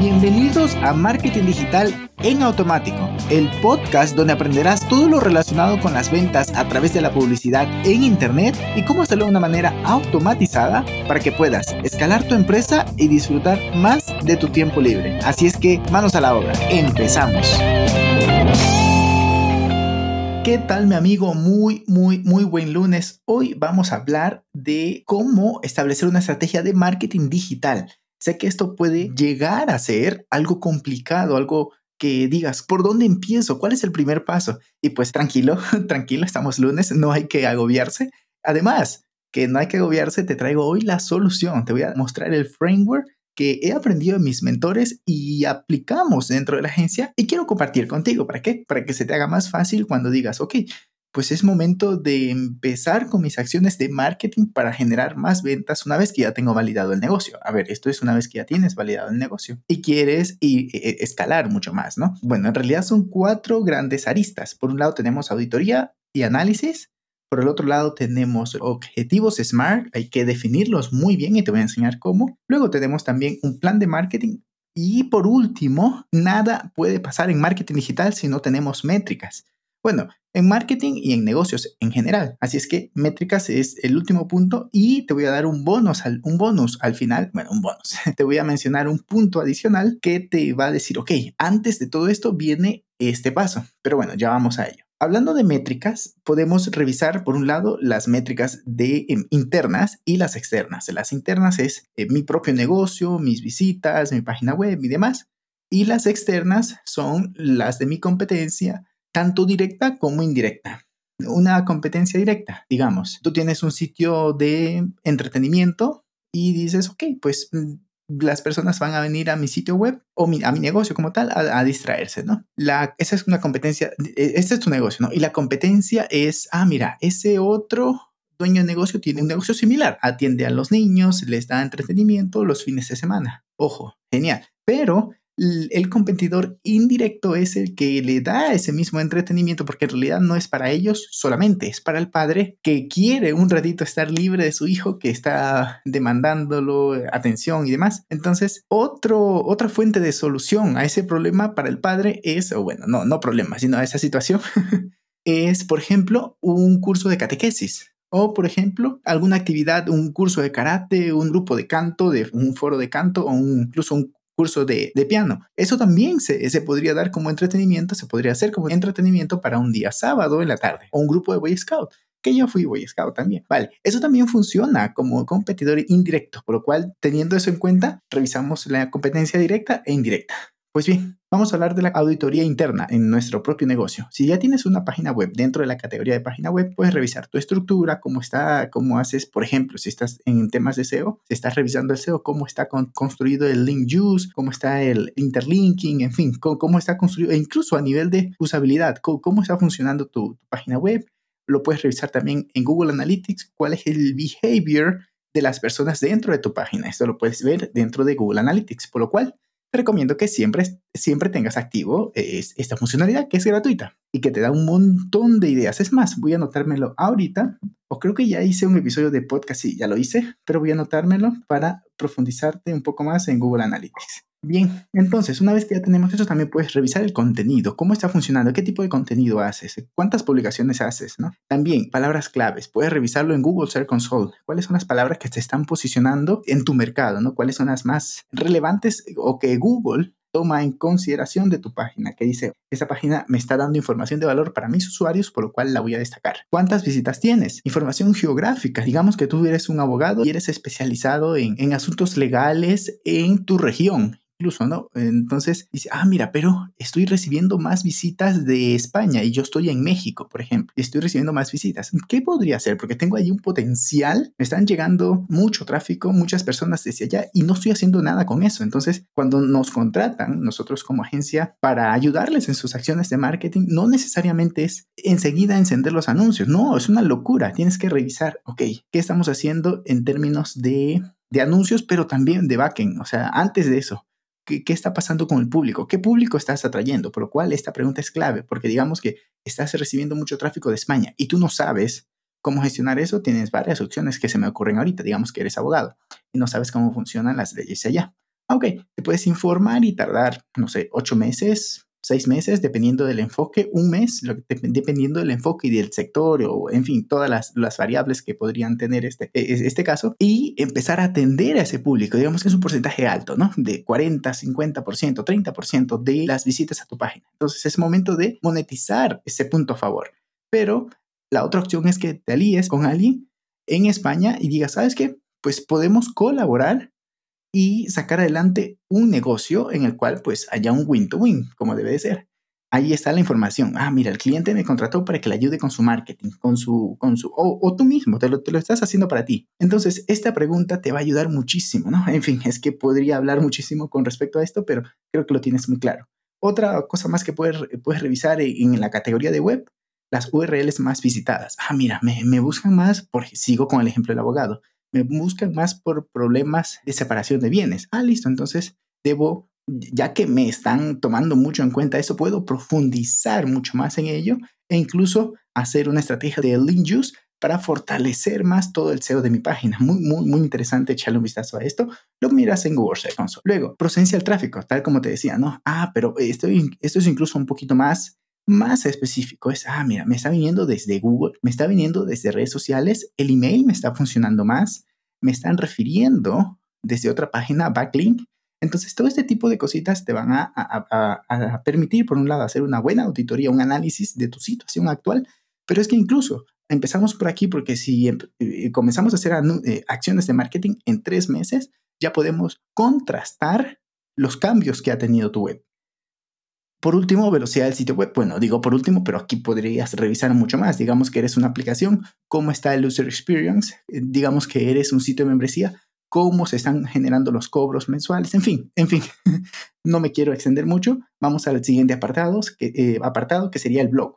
Bienvenidos a Marketing Digital en Automático, el podcast donde aprenderás todo lo relacionado con las ventas a través de la publicidad en Internet y cómo hacerlo de una manera automatizada para que puedas escalar tu empresa y disfrutar más de tu tiempo libre. Así es que manos a la obra, empezamos. ¿Qué tal mi amigo? Muy, muy, muy buen lunes. Hoy vamos a hablar de cómo establecer una estrategia de marketing digital. Sé que esto puede llegar a ser algo complicado, algo que digas, ¿por dónde empiezo? ¿Cuál es el primer paso? Y pues tranquilo, tranquilo, estamos lunes, no hay que agobiarse. Además, que no hay que agobiarse, te traigo hoy la solución. Te voy a mostrar el framework que he aprendido de mis mentores y aplicamos dentro de la agencia y quiero compartir contigo. ¿Para qué? Para que se te haga más fácil cuando digas, ok, pues es momento de empezar con mis acciones de marketing para generar más ventas una vez que ya tengo validado el negocio. A ver, esto es una vez que ya tienes validado el negocio y quieres y, e, e, escalar mucho más, ¿no? Bueno, en realidad son cuatro grandes aristas. Por un lado tenemos auditoría y análisis. Por el otro lado tenemos objetivos SMART, hay que definirlos muy bien y te voy a enseñar cómo. Luego tenemos también un plan de marketing y por último, nada puede pasar en marketing digital si no tenemos métricas. Bueno, en marketing y en negocios en general. Así es que métricas es el último punto y te voy a dar un bonus al, un bonus al final. Bueno, un bonus. Te voy a mencionar un punto adicional que te va a decir, ok, antes de todo esto viene este paso. Pero bueno, ya vamos a ello. Hablando de métricas, podemos revisar por un lado las métricas de em, internas y las externas. Las internas es eh, mi propio negocio, mis visitas, mi página web y demás. Y las externas son las de mi competencia, tanto directa como indirecta. Una competencia directa, digamos. Tú tienes un sitio de entretenimiento y dices, ok, pues mm, las personas van a venir a mi sitio web o a mi negocio como tal a, distraerse, ¿no? La, esa es una competencia, e, este es tu negocio, ¿no? Y la competencia es, ah, mira, ese otro dueño de negocio tiene un negocio similar, atiende a los niños, les da entretenimiento los fines de semana. Ojo, genial. Pero el competidor indirecto es el que le da ese mismo entretenimiento porque en realidad no es para ellos solamente, es para el padre que quiere un ratito estar libre de su hijo que está demandándolo atención y demás. Entonces, otro, otra fuente de solución a ese problema para el padre es, o bueno, no, no problema, sino a esa situación, es, por ejemplo, un curso de catequesis. O, por ejemplo, alguna actividad, un curso de karate, un grupo de canto, de un foro de canto o incluso un curso de, piano. Eso también se, se, podría dar como entretenimiento, se podría hacer como entretenimiento para un día sábado en la tarde o un grupo de Boy Scout que yo fui Boy Scout también. Vale, eso también funciona como competidor indirecto, por lo cual, teniendo eso en cuenta, revisamos la competencia directa e indirecta. Pues bien, vamos a hablar de la auditoría interna en nuestro propio negocio. Si ya tienes una página web dentro de la categoría de página web, puedes revisar tu estructura, cómo está, cómo haces, por ejemplo, si estás en temas de SEO, si estás revisando el SEO, cómo está construido el link use, cómo está el interlinking, en fin, cómo, está construido, e incluso a nivel de usabilidad, cómo, está funcionando tu, tu página web. Lo puedes revisar también en Google Analytics, cuál es el behavior de las personas dentro de tu página. Esto lo puedes ver dentro de Google Analytics, por lo cual recomiendo que siempre, siempre tengas activo esta funcionalidad que es gratuita y que te da un montón de ideas. Es más, voy a anotármelo ahorita, o creo que ya hice un episodio de podcast, y ya lo hice, pero voy a anotármelo para profundizarte un poco más en Google Analytics. Bien, entonces, una vez que ya tenemos eso, también puedes revisar el contenido, cómo está funcionando, qué tipo de contenido haces, cuántas publicaciones haces, ¿no? También, palabras claves, puedes revisarlo en Google Search Console, cuáles son las palabras que te están posicionando en tu mercado, ¿no? Cuáles son las más relevantes o que Google toma en consideración de tu página, que dice, esta página me está dando información de valor para mis usuarios, por lo cual la voy a destacar. ¿Cuántas visitas tienes? Información geográfica. Digamos que tú eres un abogado y eres especializado en, en asuntos legales en tu región incluso, ¿no? Entonces dice, ah, mira, pero estoy recibiendo más visitas de España y yo estoy en México, por ejemplo, y estoy recibiendo más visitas. ¿Qué podría hacer? Porque tengo ahí un potencial, me están llegando mucho tráfico, muchas personas desde allá y no estoy haciendo nada con eso. Entonces, cuando nos contratan nosotros como agencia para ayudarles en sus acciones de marketing, no necesariamente es enseguida encender los anuncios, no, es una locura. Tienes que revisar, ok, ¿qué estamos haciendo en términos de de anuncios, pero también de backend. O sea, antes de eso, ¿Qué, está pasando con el público? ¿Qué público estás atrayendo? Por lo cual esta pregunta es clave, porque digamos que estás recibiendo mucho tráfico de España y tú no sabes cómo gestionar eso, tienes varias opciones que se me ocurren ahorita. Digamos que eres abogado y no sabes cómo funcionan las leyes allá. Ok, te puedes informar y tardar, no sé, ocho meses, seis meses, dependiendo del enfoque, un mes, dependiendo del enfoque y del sector o, en fin, todas las, las variables que podrían tener este, e, e, este caso, y empezar a atender a ese público. Digamos que es un porcentaje alto, ¿no? De 40, 50%, 30% de las visitas a tu página. Entonces es momento de monetizar ese punto a favor. Pero la otra opción es que te alíes con alguien en España y digas, ¿sabes qué? Pues podemos colaborar y sacar adelante un negocio en el cual pues haya un win-to-win, como debe de ser. Ahí está la información. Ah, mira, el cliente me contrató para que le ayude con su marketing, con su, con su, o, tú mismo, te lo, te lo estás haciendo para ti. Entonces, esta pregunta te va a ayudar muchísimo, ¿no? En fin, es que podría hablar muchísimo con respecto a esto, pero creo que lo tienes muy claro. Otra cosa más que puedes, puedes revisar en, la categoría de web, las URLs más visitadas. Ah, mira, me, me buscan más, porque sigo con el ejemplo del abogado me buscan más por problemas de separación de bienes. Ah, listo, entonces debo, ya que me están tomando mucho en cuenta eso, puedo profundizar mucho más en ello e incluso hacer una estrategia de link use para fortalecer más todo el SEO de mi página. Muy, muy, muy interesante echarle un vistazo a esto. Lo miras en Google Search Console. Luego, procedencia al tráfico, tal como te decía, ¿no? Ah, pero esto, esto es incluso un poquito más más específico es, ah, mira, me está viniendo desde Google, me está viniendo desde redes sociales, el email me está funcionando más, me están refiriendo desde otra página, backlink. Entonces, todo este tipo de cositas te van a, permitir, por un lado, hacer una buena auditoría, un análisis de tu situación actual, pero es que incluso empezamos por aquí porque si em, eh, comenzamos a hacer eh, acciones de marketing en tres meses, ya podemos contrastar los cambios que ha tenido tu web. Por último, velocidad del sitio web. Bueno, digo por último, pero aquí podrías revisar mucho más. Digamos que eres una aplicación, cómo está el user experience. Eh, digamos que eres un sitio de membresía, cómo se están generando los cobros mensuales. En fin, en fin, no me quiero extender mucho. Vamos al siguiente apartado, que, eh, apartado, que sería el blog.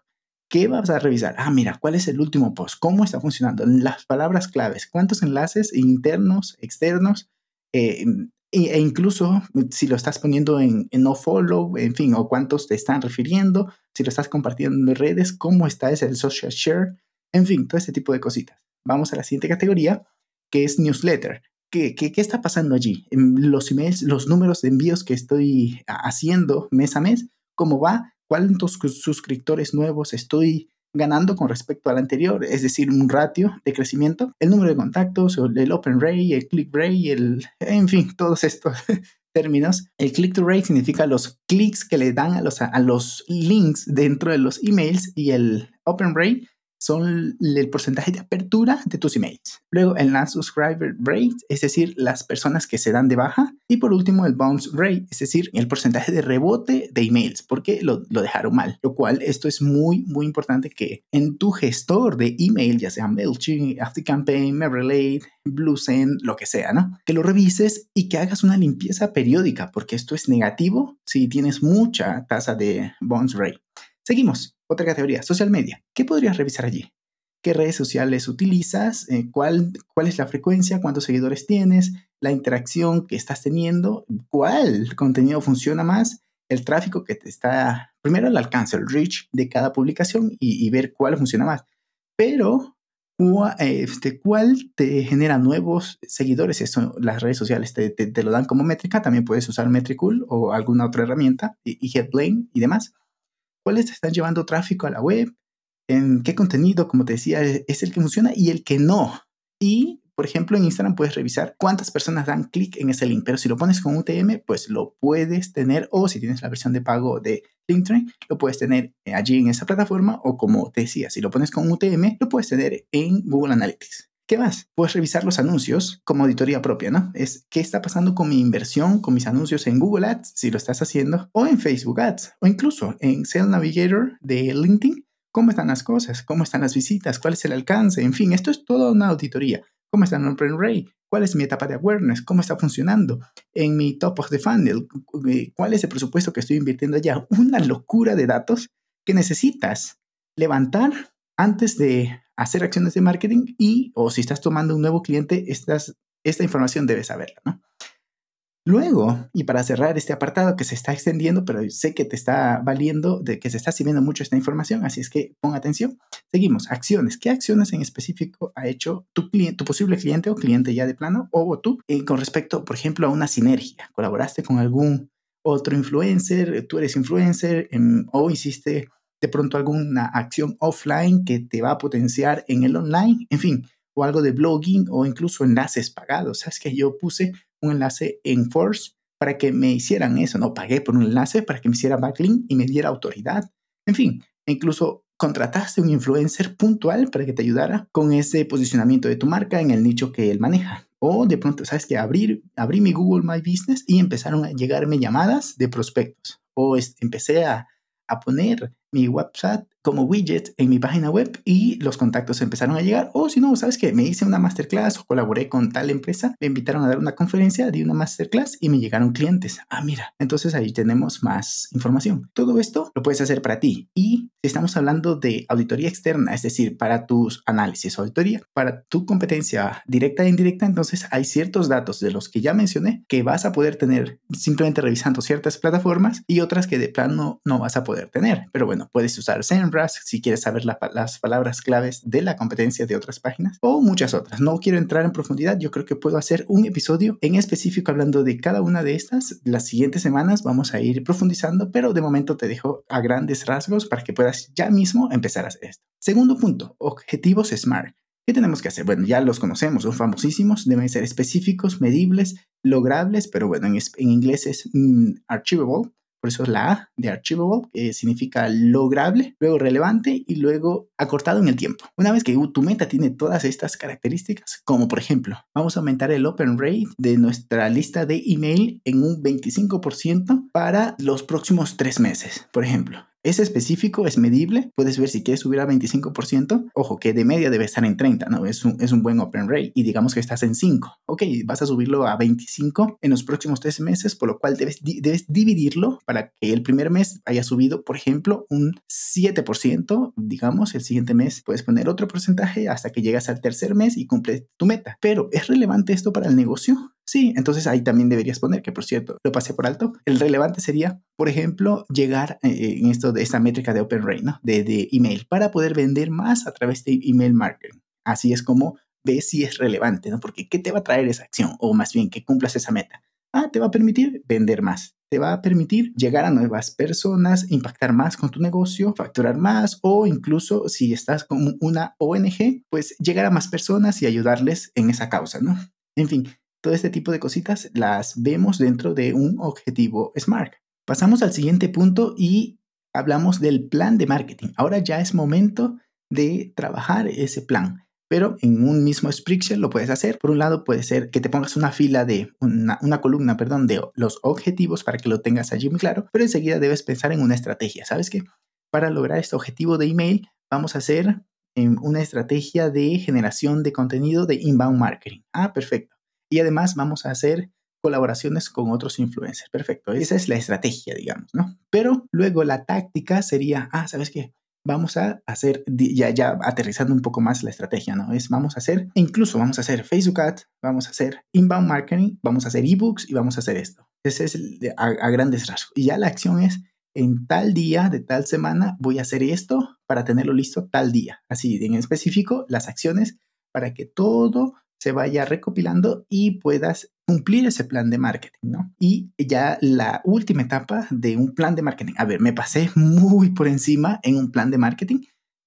¿Qué vas a revisar? Ah, mira, ¿cuál es el último post? ¿Cómo está funcionando? Las palabras claves. ¿Cuántos enlaces internos, externos? Eh, e incluso si lo estás poniendo en, no follow, en fin, o cuántos te están refiriendo, si lo estás compartiendo en redes, cómo está ese el social share, en fin, todo este tipo de cositas. Vamos a la siguiente categoría, que es newsletter. ¿Qué, qué, qué está pasando allí? Los emails, los números de envíos que estoy haciendo mes a mes, ¿cómo va? ¿Cuántos suscriptores nuevos estoy ganando con respecto al anterior, es decir, un ratio de crecimiento, el número de contactos, el open rate, el click rate, el, en fin, todos estos términos. El click to rate significa los clics que le dan a los, a los links dentro de los emails y el open rate son el porcentaje de apertura de tus emails. Luego el non-subscriber rate, es decir, las personas que se dan de baja. Y por último el bounce rate, es decir, el porcentaje de rebote de emails, porque lo, lo dejaron mal. Lo cual esto es muy, muy importante que en tu gestor de email, ya sea MailChimp, ActiveCampaign, MailRelate, BlueSend, lo que sea, ¿no? Que lo revises y que hagas una limpieza periódica, porque esto es negativo si tienes mucha tasa de bounce rate. Seguimos. Otra categoría, social media. ¿Qué podrías revisar allí? ¿Qué redes sociales utilizas? Eh, ¿cuál, ¿Cuál es la frecuencia? ¿Cuántos seguidores tienes? ¿La interacción que estás teniendo? ¿Cuál contenido funciona más? El tráfico que te está... Primero el alcance, el reach de cada publicación y, ver cuál funciona más. Pero este, cuál te genera nuevos seguidores. Eso las redes sociales te, te, lo dan como métrica. También puedes usar Metricool o alguna otra herramienta y, y y demás cuáles están llevando tráfico a la web, en qué contenido, como te decía, es el que funciona y el que no. Y, por ejemplo, en Instagram puedes revisar cuántas personas dan clic en ese link, pero si lo pones con UTM, pues lo puedes tener, o si tienes la versión de pago de Linktree, lo puedes tener allí en esa plataforma, o como te decía, si lo pones con UTM, lo puedes tener en Google Analytics. ¿Qué más? Puedes revisar los anuncios como auditoría propia, ¿no? Es qué está pasando con mi inversión, con mis anuncios en Google Ads, si lo estás haciendo, o en Facebook Ads, o incluso en Sales Navigator de LinkedIn. ¿Cómo están las cosas? ¿Cómo están las visitas? ¿Cuál es el alcance? En fin, esto es toda una auditoría. ¿Cómo está el Open Rate? ¿Cuál es mi etapa de awareness? ¿Cómo está funcionando? En mi top of the funnel, ¿cuál es el presupuesto que estoy invirtiendo allá? Una locura de datos que necesitas levantar antes de hacer acciones de marketing y, o si estás tomando un nuevo cliente, esta información debes saberla, ¿no? Luego, y para cerrar este apartado que se está extendiendo, pero sé que te está valiendo, de que se está sirviendo mucho esta información, así es que pon atención. Seguimos, acciones. ¿Qué acciones en específico ha hecho tu cliente, tu posible cliente o cliente ya de plano, o tú, eh, con respecto, por ejemplo, a una sinergia? ¿Colaboraste con algún otro influencer? ¿Tú eres influencer? Em, ¿O hiciste de pronto alguna acción offline que te va a potenciar en el online? En fin, o algo de blogging o incluso enlaces pagados. Sabes que yo puse un enlace en Force para que me hicieran eso, no pagué por un enlace para que me hiciera backlink y me diera autoridad. En fin, incluso contrataste un influencer puntual para que te ayudara con ese posicionamiento de tu marca en el nicho que él maneja. O de pronto, ¿sabes que Abrir, abrí mi Google My Business y empezaron a llegarme llamadas de prospectos. O empecé a, a poner mi WhatsApp como widget en mi página web y los contactos empezaron a llegar. O si no, sabes que me hice una masterclass o colaboré con tal empresa, me invitaron a dar una conferencia, di una masterclass y me llegaron clientes. Ah, mira, entonces ahí tenemos más información. Todo esto lo puedes hacer para ti. Y estamos hablando de auditoría externa, es decir, para tus análisis o auditoría, para tu competencia directa e indirecta, entonces hay ciertos datos de los que ya mencioné que vas a poder tener simplemente revisando ciertas plataformas y otras que de plano no vas a poder tener. Pero bueno, puedes usar Si quieres saber las palabras claves de la competencia de otras páginas o muchas otras. No quiero entrar en profundidad, yo creo que puedo hacer un episodio en específico hablando de cada una de estas. Las siguientes semanas vamos a ir profundizando, pero de momento te dejo a grandes rasgos para que puedas ya mismo empezar a hacer esto. Segundo punto, objetivos SMART. ¿Qué tenemos que hacer? Bueno, ya los conocemos, son famosísimos, deben ser específicos, medibles, logrables, pero bueno, en, inglés es mm, achievable por eso es la A de Achievable, que significa lograble, luego relevante y luego acortado en el tiempo. Una vez que tu meta tiene todas estas características, como por ejemplo, vamos a aumentar el open rate de nuestra lista de email en un 25% para los próximos tres meses, por ejemplo. Es específico, es medible. Puedes ver si quieres subir a 25%. Ojo, que de media debe estar en 30, ¿no? Es un, es un buen open rate. Y digamos que estás en 5. Ok, vas a subirlo a 25 en los próximos tres meses, por lo cual debes, debes dividirlo para que el primer mes haya subido, por ejemplo, un 7%. Digamos, el siguiente mes puedes poner otro porcentaje hasta que llegas al tercer mes y cumples tu meta. Pero, ¿es relevante esto para el negocio? Sí, entonces ahí también deberías poner, que por cierto, lo pasé por alto. El relevante sería, por ejemplo, llegar eh, en esto de esta métrica de Open Rate, ¿no? De, de email, para poder vender más a través de email marketing. Así es como ves si es relevante, ¿no? Porque ¿qué te va a traer esa acción? O más bien, que cumplas esa meta. Ah, te va a permitir vender más. Te va a permitir llegar a nuevas personas, impactar más con tu negocio, facturar más o incluso si estás con una ONG, pues llegar a más personas y ayudarles en esa causa, ¿no? En fin, todo este tipo de cositas las vemos dentro de un objetivo SMART. Pasamos al siguiente punto y hablamos del plan de marketing. Ahora ya es momento de trabajar ese plan. Pero en un mismo Spreadsheet lo puedes hacer. Por un lado puede ser que te pongas una fila de, una, columna, perdón, de los objetivos para que lo tengas allí muy claro. Pero enseguida debes pensar en una estrategia. ¿Sabes qué? Para lograr este objetivo de email vamos a hacer em, una estrategia de generación de contenido de inbound marketing. Ah, perfecto y además vamos a hacer colaboraciones con otros influencers. Perfecto, esa es la estrategia, digamos, ¿no? Pero luego la táctica sería, ah, ¿sabes qué? Vamos a hacer, ya, ya aterrizando un poco más la estrategia, ¿no? Es, vamos a hacer, incluso vamos a hacer Facebook Ads, vamos a hacer inbound marketing, vamos a hacer ebooks y vamos a hacer esto. Ese es a, a grandes rasgos. Y ya la acción es, en tal día de tal semana voy a hacer esto para tenerlo listo tal día. Así, en específico, las acciones para que todo se vaya recopilando y puedas cumplir ese plan de marketing, ¿no? Y ya la última etapa de un plan de marketing. A ver, me pasé muy por encima en un plan de marketing.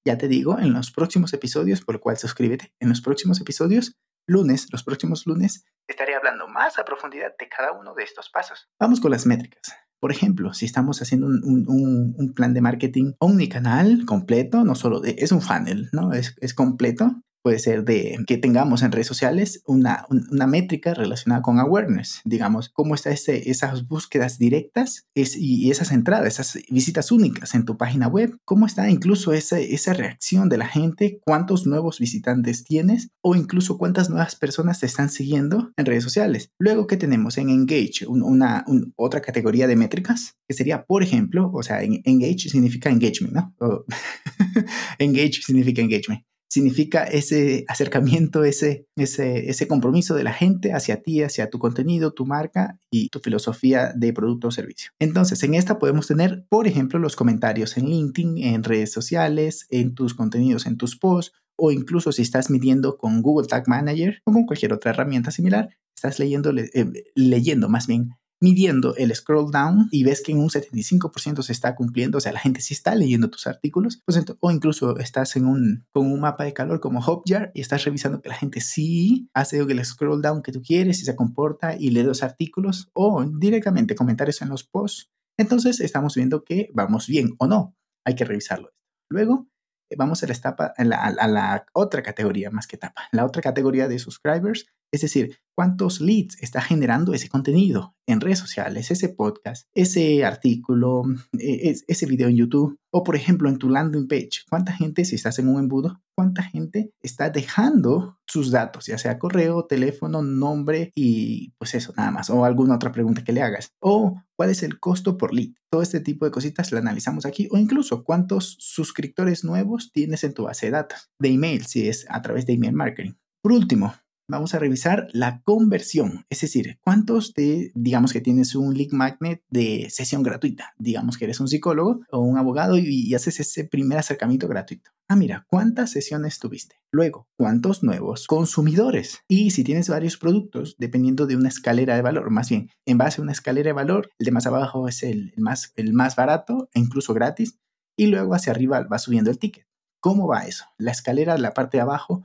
Ya te digo, en los próximos episodios, por lo cual suscríbete, en los próximos episodios, lunes, los próximos lunes, estaré hablando más a profundidad de cada uno de estos pasos. Vamos con las métricas. Por ejemplo, si estamos haciendo un, plan de marketing omnicanal completo, no solo es un funnel, ¿no? Es completo puede ser de que tengamos en redes sociales una, una métrica relacionada con awareness, digamos, cómo están ese, esas búsquedas directas y esas entradas, esas visitas únicas en tu página web, cómo está incluso esa, esa reacción de la gente, cuántos nuevos visitantes tienes o incluso cuántas nuevas personas te están siguiendo en redes sociales. Luego, ¿qué tenemos en Engage? una, otra categoría de métricas que sería, por ejemplo, o sea, Engage significa engagement, ¿no? engage significa engagement significa ese acercamiento, ese, ese, ese compromiso de la gente hacia ti, hacia tu contenido, tu marca y tu filosofía de producto o servicio. Entonces, en esta podemos tener, por ejemplo, los comentarios en LinkedIn, en redes sociales, en tus contenidos, en tus posts, o incluso si estás midiendo con Google Tag Manager o con cualquier otra herramienta similar, estás leyendo, eh, leyendo más bien midiendo el scroll down y ves que en un 75% se está cumpliendo, o sea, la gente sí está leyendo tus artículos, pues, o incluso estás en un, con un mapa de calor como Hotjar y estás revisando que la gente sí hace el scroll down que tú quieres y se comporta y lee los artículos o directamente comentarios en los posts, entonces estamos viendo que vamos bien o no. Hay que revisarlo. Luego, eh, vamos a la, etapa, a la otra categoría más que etapa, la otra categoría de subscribers es decir, cuántos leads está generando ese contenido en redes sociales, ese podcast, ese artículo, e, ese video en YouTube o por ejemplo en tu landing page. ¿Cuánta gente, si estás en un embudo, cuánta gente está dejando sus datos, ya sea correo, teléfono, nombre y pues eso, nada más. O alguna otra pregunta que le hagas. O cuál es el costo por lead. Todo este tipo de cositas lo analizamos aquí. O incluso cuántos suscriptores nuevos tienes en tu base de datos de email, si es a través de email marketing. Por último, vamos a revisar la conversión, es decir, cuántos de, digamos que tienes un lead magnet de sesión gratuita, digamos que eres un psicólogo o un abogado y, haces ese primer acercamiento gratuito. Ah, mira, ¿cuántas sesiones tuviste? Luego, ¿cuántos nuevos consumidores? Y si tienes varios productos, dependiendo de una escalera de valor, más bien, en base a una escalera de valor, el de más abajo es el, más, el más barato e incluso gratis, y luego hacia arriba va subiendo el ticket. ¿Cómo va eso? La escalera de la parte de abajo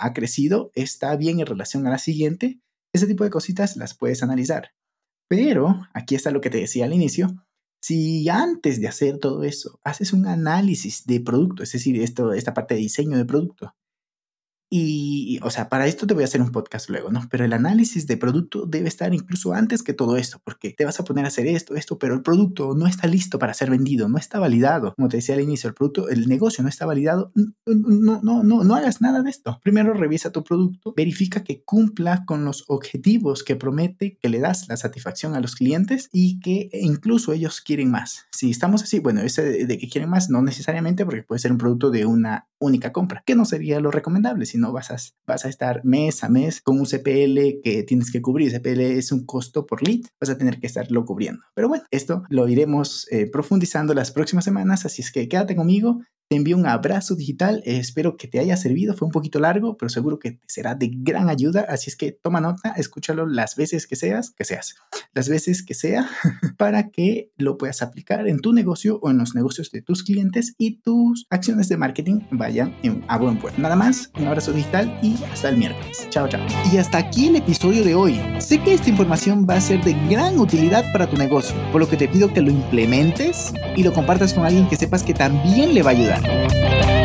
ha crecido, está bien en relación a la siguiente, ese tipo de cositas las puedes analizar. Pero aquí está lo que te decía al inicio. Si antes de hacer todo eso haces un análisis de producto, es decir, esto, esta parte de diseño de producto, y, o sea, para esto te voy a hacer un podcast luego, ¿no? Pero el análisis de producto debe estar incluso antes que todo esto, porque te vas a poner a hacer esto, esto, pero el producto no está listo para ser vendido, no está validado. Como te decía al inicio, el producto, el negocio no está validado. No, no, no, no hagas nada de esto. Primero revisa tu producto, verifica que cumpla con los objetivos que promete, que le das la satisfacción a los clientes y que incluso ellos quieren más. Si estamos así, bueno, ese de que quieren más, no necesariamente porque puede ser un producto de una única compra, que no sería lo recomendable, no vas a, vas a estar mes a mes con un CPL que tienes que cubrir. CPL es un costo por lead, vas a tener que estarlo cubriendo. Pero bueno, esto lo iremos eh, profundizando las próximas semanas, así es que quédate conmigo. Te envío un abrazo digital, espero que te haya servido, fue un poquito largo, pero seguro que será de gran ayuda, así es que toma nota, escúchalo las veces que seas, que seas, las veces que sea, para que lo puedas aplicar en tu negocio o en los negocios de tus clientes y tus acciones de marketing vayan a buen puerto. Nada más, un abrazo digital y hasta el miércoles. Chao, chao. Y hasta aquí el episodio de hoy. Sé que esta información va a ser de gran utilidad para tu negocio, por lo que te pido que lo implementes y lo compartas con alguien que sepas que también le va a ayudar. Música